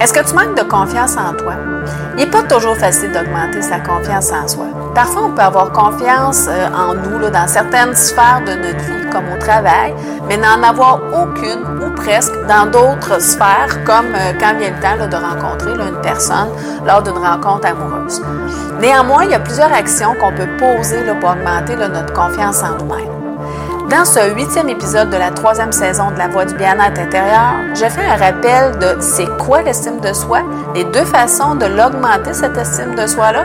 Est-ce que tu manques de confiance en toi? Il n'est pas toujours facile d'augmenter sa confiance en soi. Parfois, on peut avoir confiance euh, en nous dans certaines sphères de notre vie, comme au travail, mais n'en avoir aucune ou presque dans d'autres sphères, comme euh, quand vient le temps de rencontrer une personne lors d'une rencontre amoureuse. Néanmoins, il y a plusieurs actions qu'on peut poser pour augmenter notre confiance en nous-mêmes. Dans ce huitième épisode de la troisième saison de La Voix du bien-être intérieur, je fais un rappel de c'est quoi l'estime de soi, les deux façons de l'augmenter, cette estime de soi-là,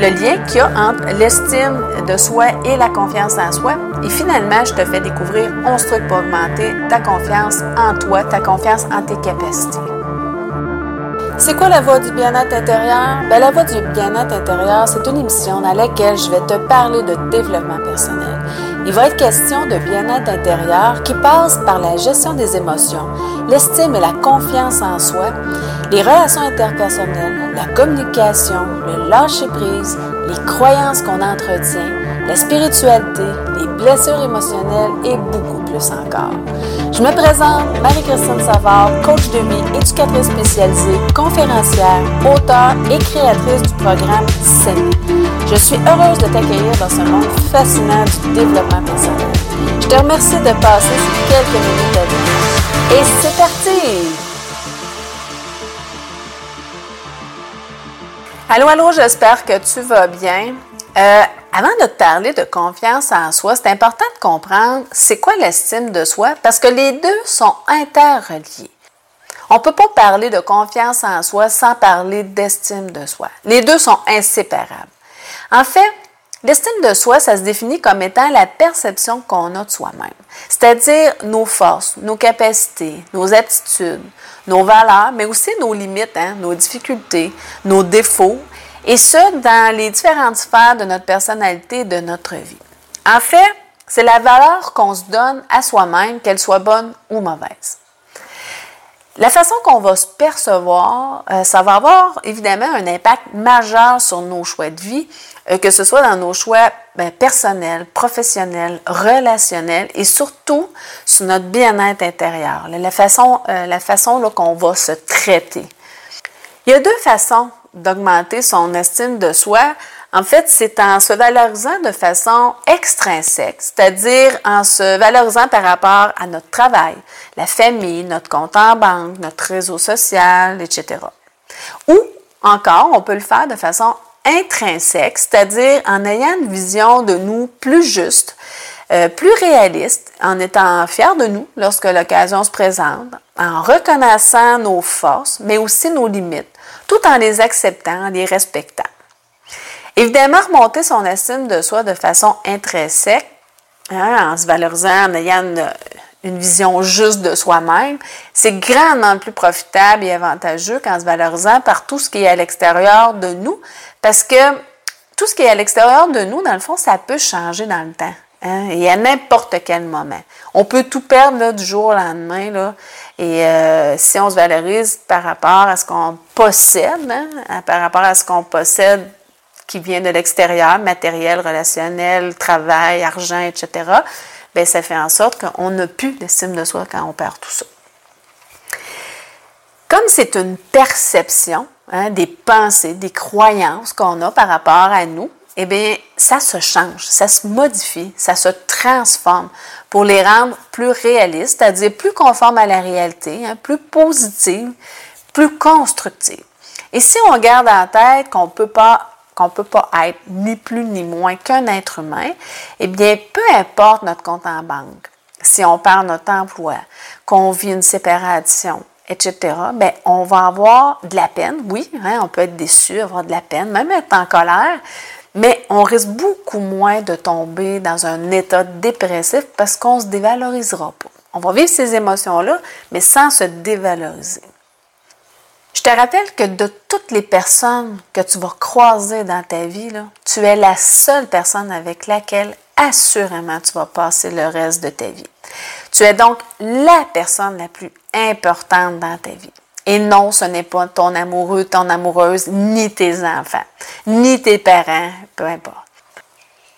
le lien qu'il y a entre l'estime de soi et la confiance en soi. Et finalement, je te fais découvrir 11 trucs pour augmenter ta confiance en toi, ta confiance en tes capacités. C'est quoi la voix du bien-être intérieur? Ben, la voix du bien-être intérieur, c'est une émission dans laquelle je vais te parler de développement personnel. Il va être question de bien-être intérieur qui passe par la gestion des émotions, l'estime et la confiance en soi, les relations interpersonnelles, la communication, le lâcher-prise, les croyances qu'on entretient, la spiritualité, les blessures émotionnelles et beaucoup plus encore. Je me présente Marie-Christine Savard, coach de vie, éducatrice spécialisée, conférencière, auteure et créatrice du programme SEMI. Je suis heureuse de t'accueillir dans ce monde fascinant du développement personnel. Je te remercie de passer ces quelques minutes avec nous. Et c'est parti! Allô, allô, j'espère que tu vas bien. Euh, avant de te parler de confiance en soi, c'est important de comprendre c'est quoi l'estime de soi parce que les deux sont interreliés. On ne peut pas parler de confiance en soi sans parler d'estime de soi. Les deux sont inséparables. En fait, l'estime de soi, ça se définit comme étant la perception qu'on a de soi-même, c'est-à-dire nos forces, nos capacités, nos aptitudes, nos valeurs, mais aussi nos limites, hein, nos difficultés, nos défauts et ce, dans les différentes sphères de notre personnalité et de notre vie. En fait, c'est la valeur qu'on se donne à soi-même, qu'elle soit bonne ou mauvaise. La façon qu'on va se percevoir, euh, ça va avoir évidemment un impact majeur sur nos choix de vie, euh, que ce soit dans nos choix ben, personnels, professionnels, relationnels et surtout sur notre bien-être intérieur, la façon, euh, la façon qu'on va se traiter. Il y a deux façons d'augmenter son estime de soi, en fait, c'est en se valorisant de façon extrinsèque, c'est-à-dire en se valorisant par rapport à notre travail, la famille, notre compte en banque, notre réseau social, etc. Ou encore, on peut le faire de façon intrinsèque, c'est-à-dire en ayant une vision de nous plus juste, euh, plus réaliste, en étant fier de nous lorsque l'occasion se présente, en reconnaissant nos forces, mais aussi nos limites, tout en les acceptant, en les respectant. Évidemment, remonter son estime de soi de façon intrinsèque, hein, en se valorisant, en ayant une, vision juste de soi-même, c'est grandement plus profitable et avantageux qu'en se valorisant par tout ce qui est à l'extérieur de nous, parce que tout ce qui est à l'extérieur de nous, dans le fond, ça peut changer dans le temps. Hein, et à n'importe quel moment. On peut tout perdre du jour au lendemain. Là, et euh, si on se valorise par rapport à ce qu'on possède, hein, par rapport à ce qu'on possède qui vient de l'extérieur, matériel, relationnel, travail, argent, etc., bien, ça fait en sorte qu'on n'a plus d'estime de soi quand on perd tout ça. Comme c'est une perception, hein, des pensées, des croyances qu'on a par rapport à nous, eh bien, ça se change, ça se modifie, ça se transforme pour les rendre plus réalistes, c'est-à-dire plus conformes à la réalité, hein, plus positives, plus constructives. Et si on garde en tête qu'on peut pas qu'on peut pas être ni plus ni moins qu'un être humain, eh bien, peu importe notre compte en banque, si on perd notre emploi, qu'on vit une séparation, etc., bien, on va avoir de la peine, oui, hein, on peut être déçu, avoir de la peine, même être en colère, mais on risque beaucoup moins de tomber dans un état dépressif parce qu'on ne se dévalorisera pas. On va vivre ces émotions-là, mais sans se dévaloriser. Je te rappelle que de toutes les personnes que tu vas croiser dans ta vie, tu es la seule personne avec laquelle assurément tu vas passer le reste de ta vie. Tu es donc la personne la plus importante dans ta vie. Et non, ce n'est pas ton amoureux, ton amoureuse, ni tes enfants, ni tes parents, peu importe.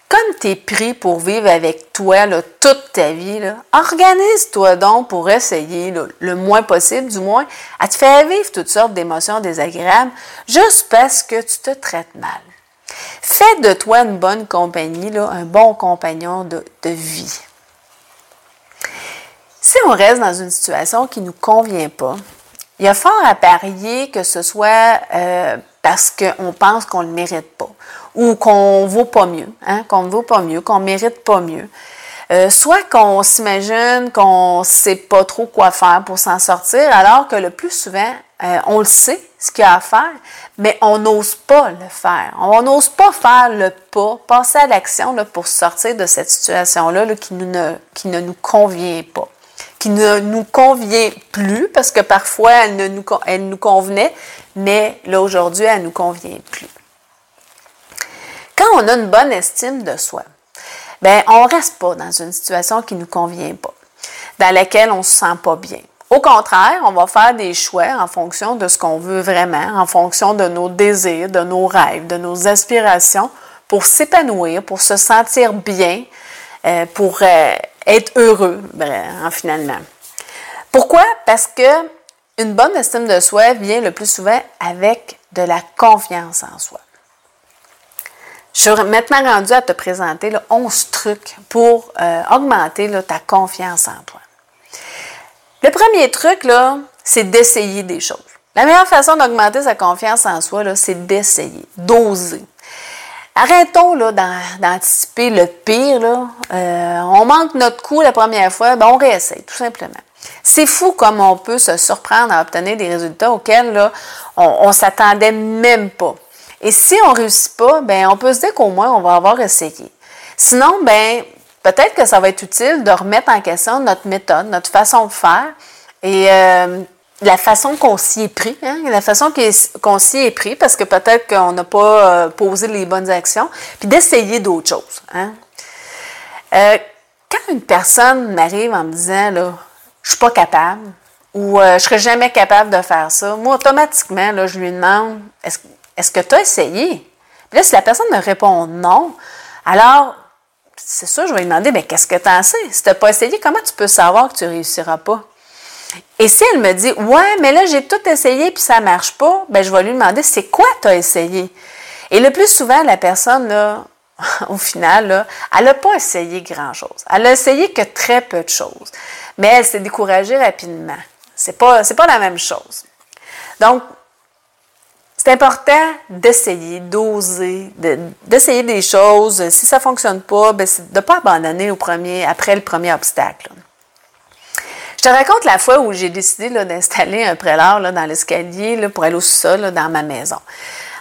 comme tu es pris pour vivre avec toi toute ta vie, organise-toi donc pour essayer le moins possible, du moins, à te faire vivre toutes sortes d'émotions désagréables juste parce que tu te traites mal. Fais de toi une bonne compagnie, un bon compagnon de, vie. Si on reste dans une situation qui ne nous convient pas, il y a fort à parier que ce soit euh, parce qu'on pense qu'on ne le mérite pas ou qu'on ne vaut pas mieux, hein, qu'on ne vaut pas mieux, qu'on ne mérite pas mieux. Euh, soit qu'on s'imagine qu'on ne sait pas trop quoi faire pour s'en sortir, alors que le plus souvent, euh, on le sait, ce qu'il y a à faire, mais on n'ose pas le faire. On n'ose pas faire le pas, passer à l'action pour sortir de cette situation-là qui ne nous convient pas, qui ne nous convient plus, parce que parfois elle, ne nous, elle nous convenait, mais là aujourd'hui, elle ne nous convient plus. Quand on a une bonne estime de soi, ben on reste pas dans une situation qui nous convient pas, dans laquelle on se sent pas bien. Au contraire, on va faire des choix en fonction de ce qu'on veut vraiment, en fonction de nos désirs, de nos rêves, de nos aspirations, pour s'épanouir, pour se sentir bien, euh, pour euh, être heureux, en finalement. Pourquoi? Parce que une bonne estime de soi vient le plus souvent avec de la confiance en soi. Je suis maintenant rendue à te présenter 11 trucs pour euh, augmenter ta confiance en toi. Le premier truc, là, c'est d'essayer des choses. La meilleure façon d'augmenter sa confiance en soi, c'est d'essayer, d'oser. Arrêtons d'anticiper le pire. Euh, on manque notre coup la première fois, ben on réessaye, tout simplement. C'est fou comme on peut se surprendre à obtenir des résultats auxquels on ne s'attendait même pas. Et si on ne réussit pas, ben on peut se dire qu'au moins on va avoir essayé. Sinon, ben peut-être que ça va être utile de remettre en question notre méthode, notre façon de faire euh, la façon qu'on s'y est pris, hein, la façon qu'on s'y est pris, parce que peut-être qu'on n'a pas euh, posé les bonnes actions, puis d'essayer d'autres choses. Hein. Euh, quand une personne m'arrive en me disant là, je suis pas capable ou je serai jamais capable de faire ça, moi automatiquement là, je lui demande est-ce est-ce que tu as essayé? Puis là, si la personne me répond non, alors, c'est ça, je vais lui demander, mais qu'est-ce que tu en sais? Si tu n'as pas essayé, comment tu peux savoir que tu ne réussiras pas? Et si elle me dit, ouais, mais là, j'ai tout essayé puis ça ne marche pas, ben, je vais lui demander, c'est quoi tu as essayé? Et le plus souvent, la personne, là, au final, elle n'a pas essayé grand-chose. Elle a essayé que très peu de choses. Mais elle s'est découragée rapidement. Ce n'est pas, pas la même chose. Donc, c'est important d'essayer, d'oser, d'essayer des choses. Si ça ne fonctionne pas, ben, de ne pas abandonner au premier, après le premier obstacle. Je te raconte la fois où j'ai décidé d'installer un prélat dans l'escalier pour aller au sol dans ma maison.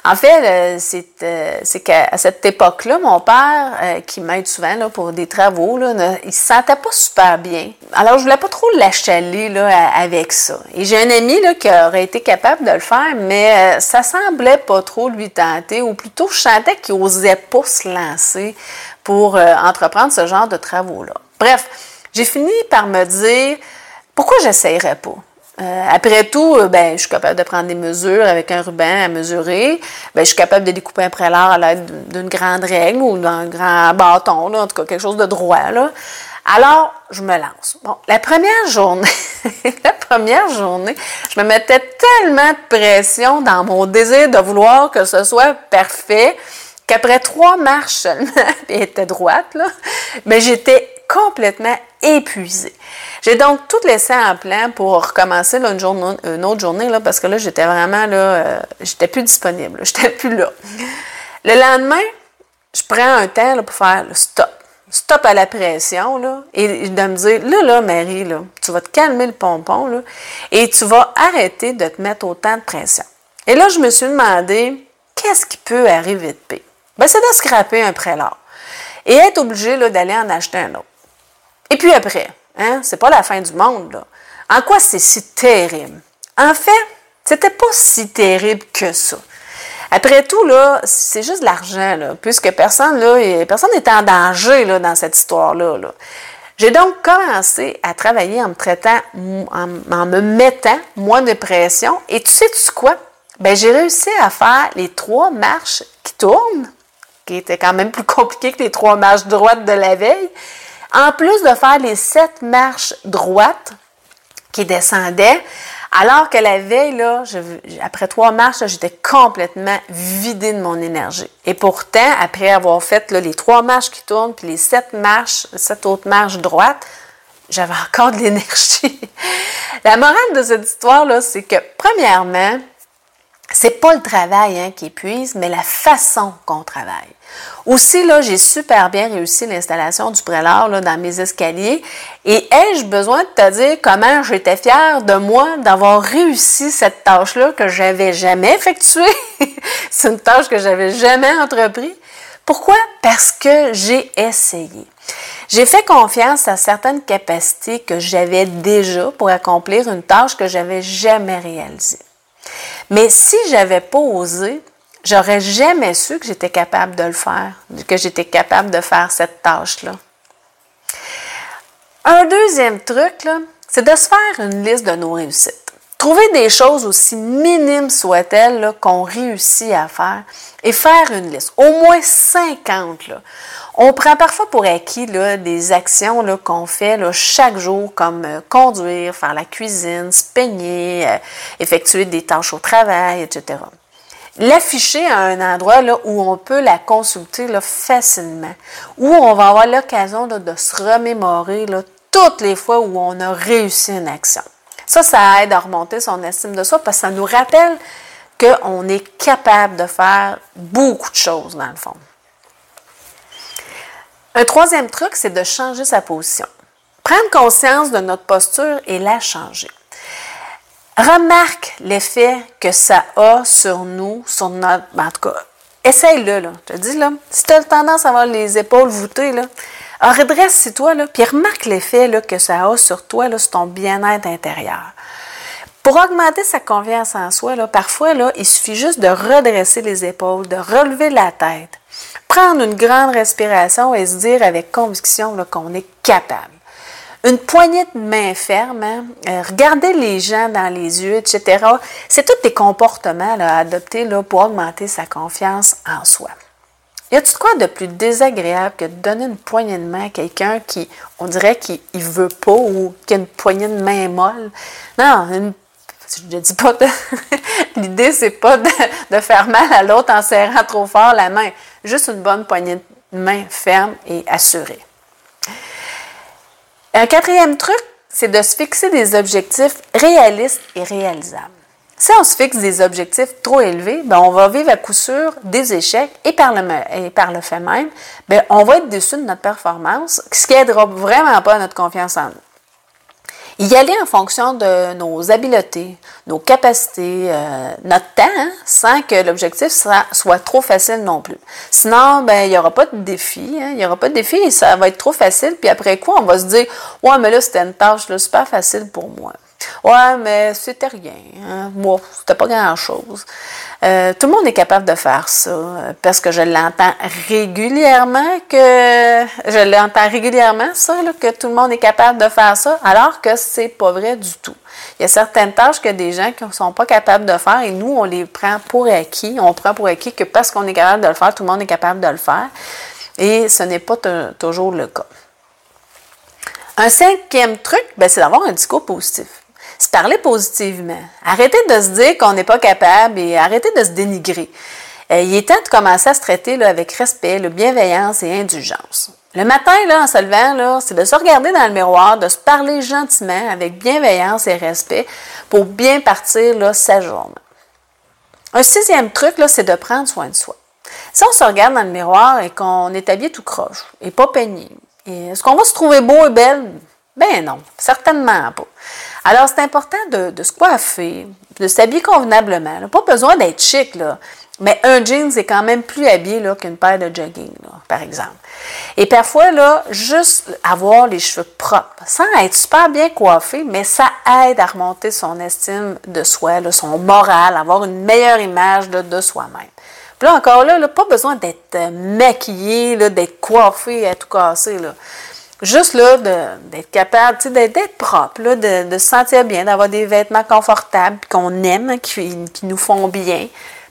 En fait, euh, euh, c'est qu'à cette époque-là, mon père, euh, qui m'aide souvent là, pour des travaux, là, il se sentait pas super bien. Alors, je voulais pas trop l'achaler avec ça. Et j'ai un ami là, qui aurait été capable de le faire, mais ça semblait pas trop lui tenter, ou plutôt, je sentais qu'il osait pas se lancer pour entreprendre ce genre de travaux-là. Bref, j'ai fini par me dire, pourquoi j'essayerais pas? Euh, après tout, euh, ben, je suis capable de prendre des mesures avec un ruban à mesurer. Ben, je suis capable de découper un prélat à l'aide d'une grande règle ou d'un grand bâton, en tout cas quelque chose de droit. Là. Alors, je me lance. Bon, la première journée, la première journée, je me mettais tellement de pression dans mon désir de vouloir que ce soit parfait qu'après trois marches seulement, elle était droite, là, mais j'étais complètement épuisée. J'ai donc tout laissé en plan pour recommencer une, une, autre journée, là, parce que là, j'étais vraiment là, euh, j'étais plus disponible, j'étais plus là. Le lendemain, je prends un temps pour faire le stop. Stop à la pression, là, et de me dire, là, là, Marie, là, tu vas te calmer le pompon, là, et tu vas arrêter de te mettre autant de pression. Et là, je me suis demandé, qu'est-ce qui peut arriver de pire? Ben, c'est de scraper un prélat et être obligé d'aller en acheter un autre. Et puis après, hein, c'est pas la fin du monde. En quoi c'est si terrible? En fait, c'était pas si terrible que ça. Après tout, là, c'est juste de l'argent, là, puisque personne là, personne n'est en danger là, dans cette histoire-là. Là. J'ai donc commencé à travailler en me traitant, en, me mettant moins de pression. Et tu sais -tu quoi? Ben, j'ai réussi à faire les trois marches qui tournent qui était quand même plus compliqué que les trois marches droites de la veille. En plus de faire les sept marches droites qui descendaient, alors que la veille, là, après trois marches, j'étais complètement vidée de mon énergie. Et pourtant, après avoir fait les trois marches qui tournent, puis les sept marches, sept autres marches droites, j'avais encore de l'énergie. la morale de cette histoire-là, c'est que, premièrement, c'est pas le travail hein, qui épuise, mais la façon qu'on travaille. Aussi, là, j'ai super bien réussi l'installation du prélat là, dans mes escaliers. Et ai-je besoin de te dire comment j'étais fière de moi d'avoir réussi cette tâche-là que j'avais jamais effectuée? C'est une tâche que j'avais jamais entreprise. Pourquoi? Parce que j'ai essayé. J'ai fait confiance à certaines capacités que j'avais déjà pour accomplir une tâche que j'avais jamais réalisée. Mais si j'avais pas osé, j'aurais jamais su que j'étais capable de le faire, que j'étais capable de faire cette tâche-là. Un deuxième truc, c'est de se faire une liste de nos réussites. Trouver des choses aussi minimes soient-elles qu'on réussit à faire et faire une liste, au moins 50. On prend parfois pour acquis des actions qu'on fait chaque jour, comme euh, conduire, faire la cuisine, se peigner, euh, effectuer des tâches au travail, etc. L'afficher à un endroit là, où on peut la consulter là, facilement, où on va avoir l'occasion de se remémorer toutes les fois où on a réussi une action. Ça, ça aide à remonter son estime de soi parce que ça nous rappelle qu'on est capable de faire beaucoup de choses dans le fond. Un troisième truc, c'est de changer sa position. Prendre conscience de notre posture et la changer. Remarque l'effet que ça a sur nous, sur notre. Ben, en tout cas, essaye-le, là. Je te dis, là, si tu as tendance à avoir les épaules voûtées, redresse-toi, là, puis remarque l'effet que ça a sur toi, là, sur ton bien-être intérieur. Pour augmenter sa confiance en soi, parfois, il suffit juste de redresser les épaules, de relever la tête, prendre une grande respiration et se dire avec conviction qu'on est capable. Une poignée de main ferme, hein, euh, regarder les gens dans les yeux, etc. C'est tous des comportements à adopter là, pour augmenter sa confiance en soi. Y a-t-il quoi de plus désagréable que de donner une poignée de main à quelqu'un qui, on dirait qu'il veut pas ou qui a une poignée de main molle? Non, je ne dis pas de... L'idée, c'est pas de, faire mal à l'autre en serrant trop fort la main. Juste une bonne poignée de main ferme et assurée. Un quatrième truc, c'est de se fixer des objectifs réalistes et réalisables. Si on se fixe des objectifs trop élevés, ben on va vivre à coup sûr des échecs et par le, fait même, ben on va être déçu de notre performance, ce qui n'aidera vraiment pas notre confiance en nous y aller en fonction de nos habiletés, nos capacités, euh, notre temps, hein, sans que l'objectif soit, trop facile non plus. Sinon, ben, il n'y aura pas de défi. Hein, il n'y aura pas de défi ça va être trop facile. Puis après quoi, on va se dire Ouais, mais là, c'était une tâche là, super facile pour moi. Ouais, mais c'était rien. Hein. Moi, c'était pas grand-chose. Euh, tout le monde est capable de faire ça parce que je l'entends régulièrement que je l'entends régulièrement ça que tout le monde est capable de faire ça alors que c'est pas vrai du tout. Il y a certaines tâches que des gens qui ne sont pas capables de faire et nous on les prend pour acquis, on prend pour acquis que parce qu'on est capable de le faire, tout le monde est capable de le faire et ce n'est pas toujours le cas. Un cinquième truc, ben, c'est d'avoir un discours positif se parler positivement. Arrêtez de se dire qu'on n'est pas capable et arrêtez de se dénigrer. Euh, il est temps de commencer à se traiter avec respect, bienveillance et indulgence. Le matin, là, en se levant, c'est de se regarder dans le miroir, de se parler gentiment, avec bienveillance et respect, pour bien partir là, sa journée. Un sixième truc, c'est de prendre soin de soi. Si on se regarde dans le miroir et qu'on est habillé tout croche et pas peigné, est-ce qu'on va se trouver beau et belle? Ben non, certainement pas. Alors, c'est important de, se coiffer, de s'habiller convenablement. Pas besoin d'être chic, là. Mais un jean, c'est quand même plus habillé qu'une paire de jogging, par exemple. Et parfois, là, juste avoir les cheveux propres, sans être super bien coiffé, mais ça aide à remonter son estime de soi, son moral, avoir une meilleure image de, soi-même. Puis là, encore là, pas besoin d'être euh, maquillé, d'être coiffé à tout casser. Juste là, d'être capable, d'être propre, là, de, se sentir bien, d'avoir des vêtements confortables qu'on aime, qui, nous font bien,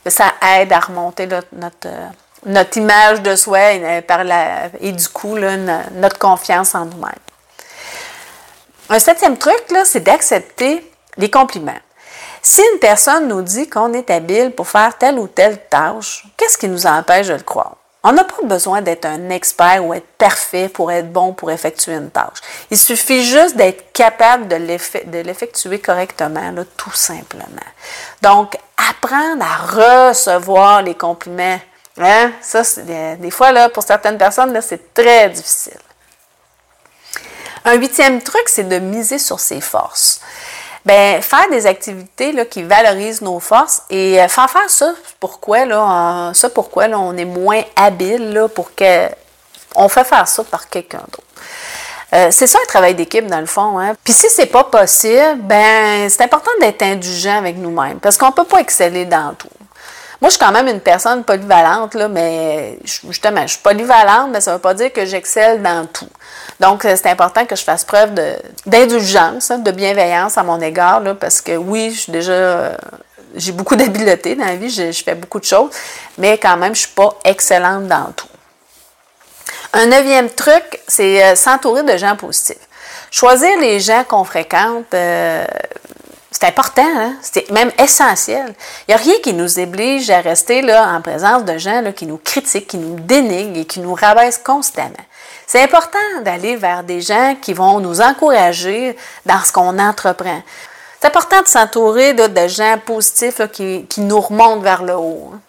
ça aide à remonter notre, notre image de soi et, par la, et du coup, notre confiance en nous-mêmes. Un septième truc, c'est d'accepter les compliments. Si une personne nous dit qu'on est habile pour faire telle ou telle tâche, qu'est-ce qui nous empêche de le croire? On n'a pas besoin d'être un expert ou être parfait pour être bon pour effectuer une tâche. Il suffit juste d'être capable de l'effectuer correctement, tout simplement. Donc, apprendre à recevoir les compliments. Hein? Ça, des fois, là, pour certaines personnes, c'est très difficile. Un huitième truc, c'est de miser sur ses forces. Ben, faire des activités là, qui valorisent nos forces et euh, faire faire ça, pourquoi, là, ça pourquoi là, on est moins habile là, pour que on fait faire ça par quelqu'un d'autre. Euh, c'est ça un travail d'équipe dans le fond. Hein? Puis si c'est pas possible, ben c'est important d'être indulgent avec nous-mêmes parce qu'on peut pas exceller dans tout. Moi, je suis quand même une personne polyvalente, là, mais justement, je suis polyvalente, mais ça ne veut pas dire que j'excelle dans tout. Donc, euh, c'est important que je fasse preuve d'indulgence, hein, de, bienveillance à mon égard, là, parce que oui, je suis déjà. Euh, j'ai beaucoup d'habileté dans la vie, je, fais beaucoup de choses, mais quand même, je ne suis pas excellente dans tout. Un neuvième truc, c'est euh, s'entourer de gens positifs. Choisir les gens qu'on fréquente, c'est important, hein? c'est même essentiel. Il n'y a rien qui nous oblige à rester là, en présence de gens qui nous critiquent, qui nous dénigrent et qui nous rabaissent constamment. C'est important d'aller vers des gens qui vont nous encourager dans ce qu'on entreprend. C'est important de s'entourer de, gens positifs qui, qui, nous remontent vers le haut. Hein.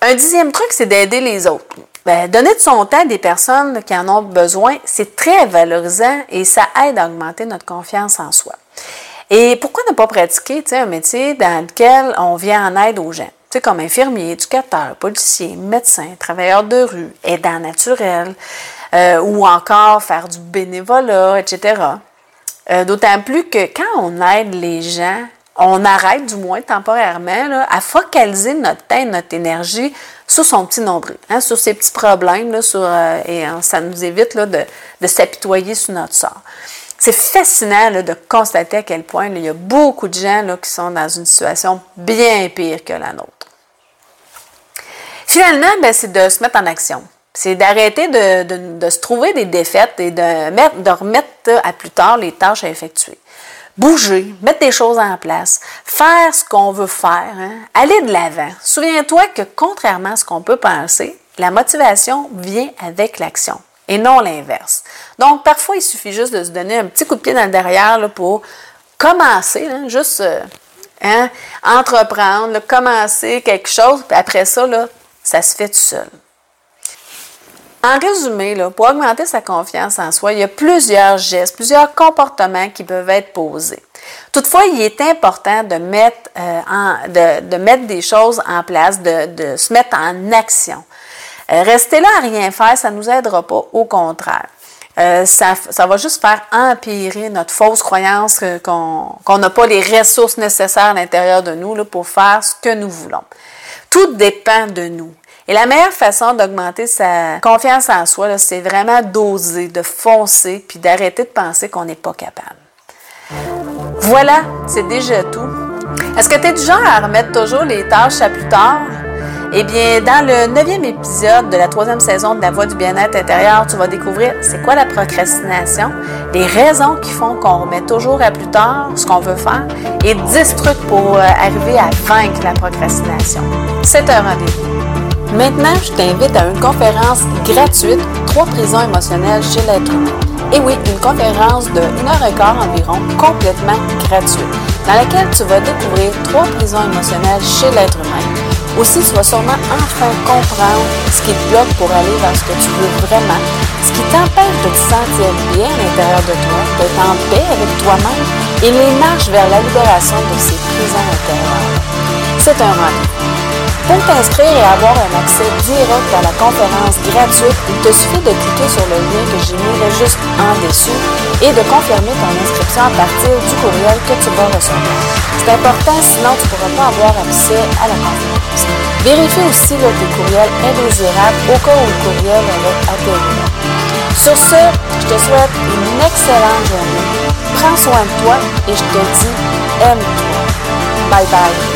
Un dixième truc, c'est d'aider les autres. Ben, donner de son temps à des personnes qui en ont besoin, c'est très valorisant et ça aide à augmenter notre confiance en soi. Et pourquoi ne pas pratiquer un métier dans lequel on vient en aide aux gens? comme infirmier, éducateur, policier, médecin, travailleur de rue, aidant naturel, euh, ou encore faire du bénévolat, etc. Euh, d'autant plus que quand on aide les gens, on arrête du moins temporairement à focaliser notre temps, notre énergie sur son petit nombril, hein, sur ses petits problèmes, là, sur, euh, et hein, ça nous évite là, de, de s'apitoyer sur notre sort. C'est fascinant de constater à quel point il y a beaucoup de gens là, qui sont dans une situation bien pire que la nôtre. Finalement, ben, c'est de se mettre en action. C'est d'arrêter de, de, se trouver des défaites et de, mettre, de remettre à plus tard les tâches à effectuer bouger, mettre des choses en place, faire ce qu'on veut faire, hein, aller de l'avant. Souviens-toi que contrairement à ce qu'on peut penser, la motivation vient avec l'action et non l'inverse. Donc, parfois, il suffit juste de se donner un petit coup de pied dans le derrière pour commencer, juste euh, hein, entreprendre, commencer quelque chose, puis après ça, ça se fait tout seul. En résumé, pour augmenter sa confiance en soi, il y a plusieurs gestes, plusieurs comportements qui peuvent être posés. Toutefois, il est important de mettre, euh, de, mettre des choses en place, de, se mettre en action. Euh, rester là à rien faire, ça ne nous aidera pas, au contraire. Euh, ça, ça, va juste faire empirer notre fausse croyance qu'on n'a pas les ressources nécessaires à l'intérieur de nous là, pour faire ce que nous voulons. Tout dépend de nous. Et la meilleure façon d'augmenter sa confiance en soi, c'est vraiment d'oser, de foncer, puis d'arrêter de penser qu'on n'est pas capable. Voilà, c'est déjà tout. Est-ce que tu es du genre à remettre toujours les tâches à plus tard? Eh bien, dans le neuvième épisode de la troisième saison de La Voix du bien-être intérieur, tu vas découvrir c'est quoi la procrastination, les raisons qui font qu'on remet toujours à plus tard ce qu'on veut faire et 10 trucs pour euh, arriver à vaincre la procrastination. C'est un rendez-vous. Maintenant, je t'invite à une conférence gratuite, Trois prisons émotionnelles chez l'être humain. Et oui, une conférence de 1 heure et quart environ, complètement gratuite, dans laquelle tu vas découvrir trois prisons émotionnelles chez l'être humain. Aussi, tu vas sûrement enfin comprendre ce qui te bloque pour aller vers ce que tu veux vraiment, ce qui t'empêche de te sentir bien à l'intérieur de toi, d'être en paix avec toi-même et les marches vers la libération de ces prisons intérieures. C'est un rendez-vous. Pour t'inscrire et avoir un accès direct à la conférence gratuite, il te suffit de cliquer sur le lien que j'ai mis juste en dessous et de confirmer ton inscription à partir du courriel que tu vas recevoir. C'est important, sinon tu ne pourras pas avoir accès à la conférence. Vérifie aussi là, tes courriels indésirables au cas où le courriel aurait atterri. Sur ce, je te souhaite une excellente journée. Prends soin de toi et je te dis aime-toi. Bye bye.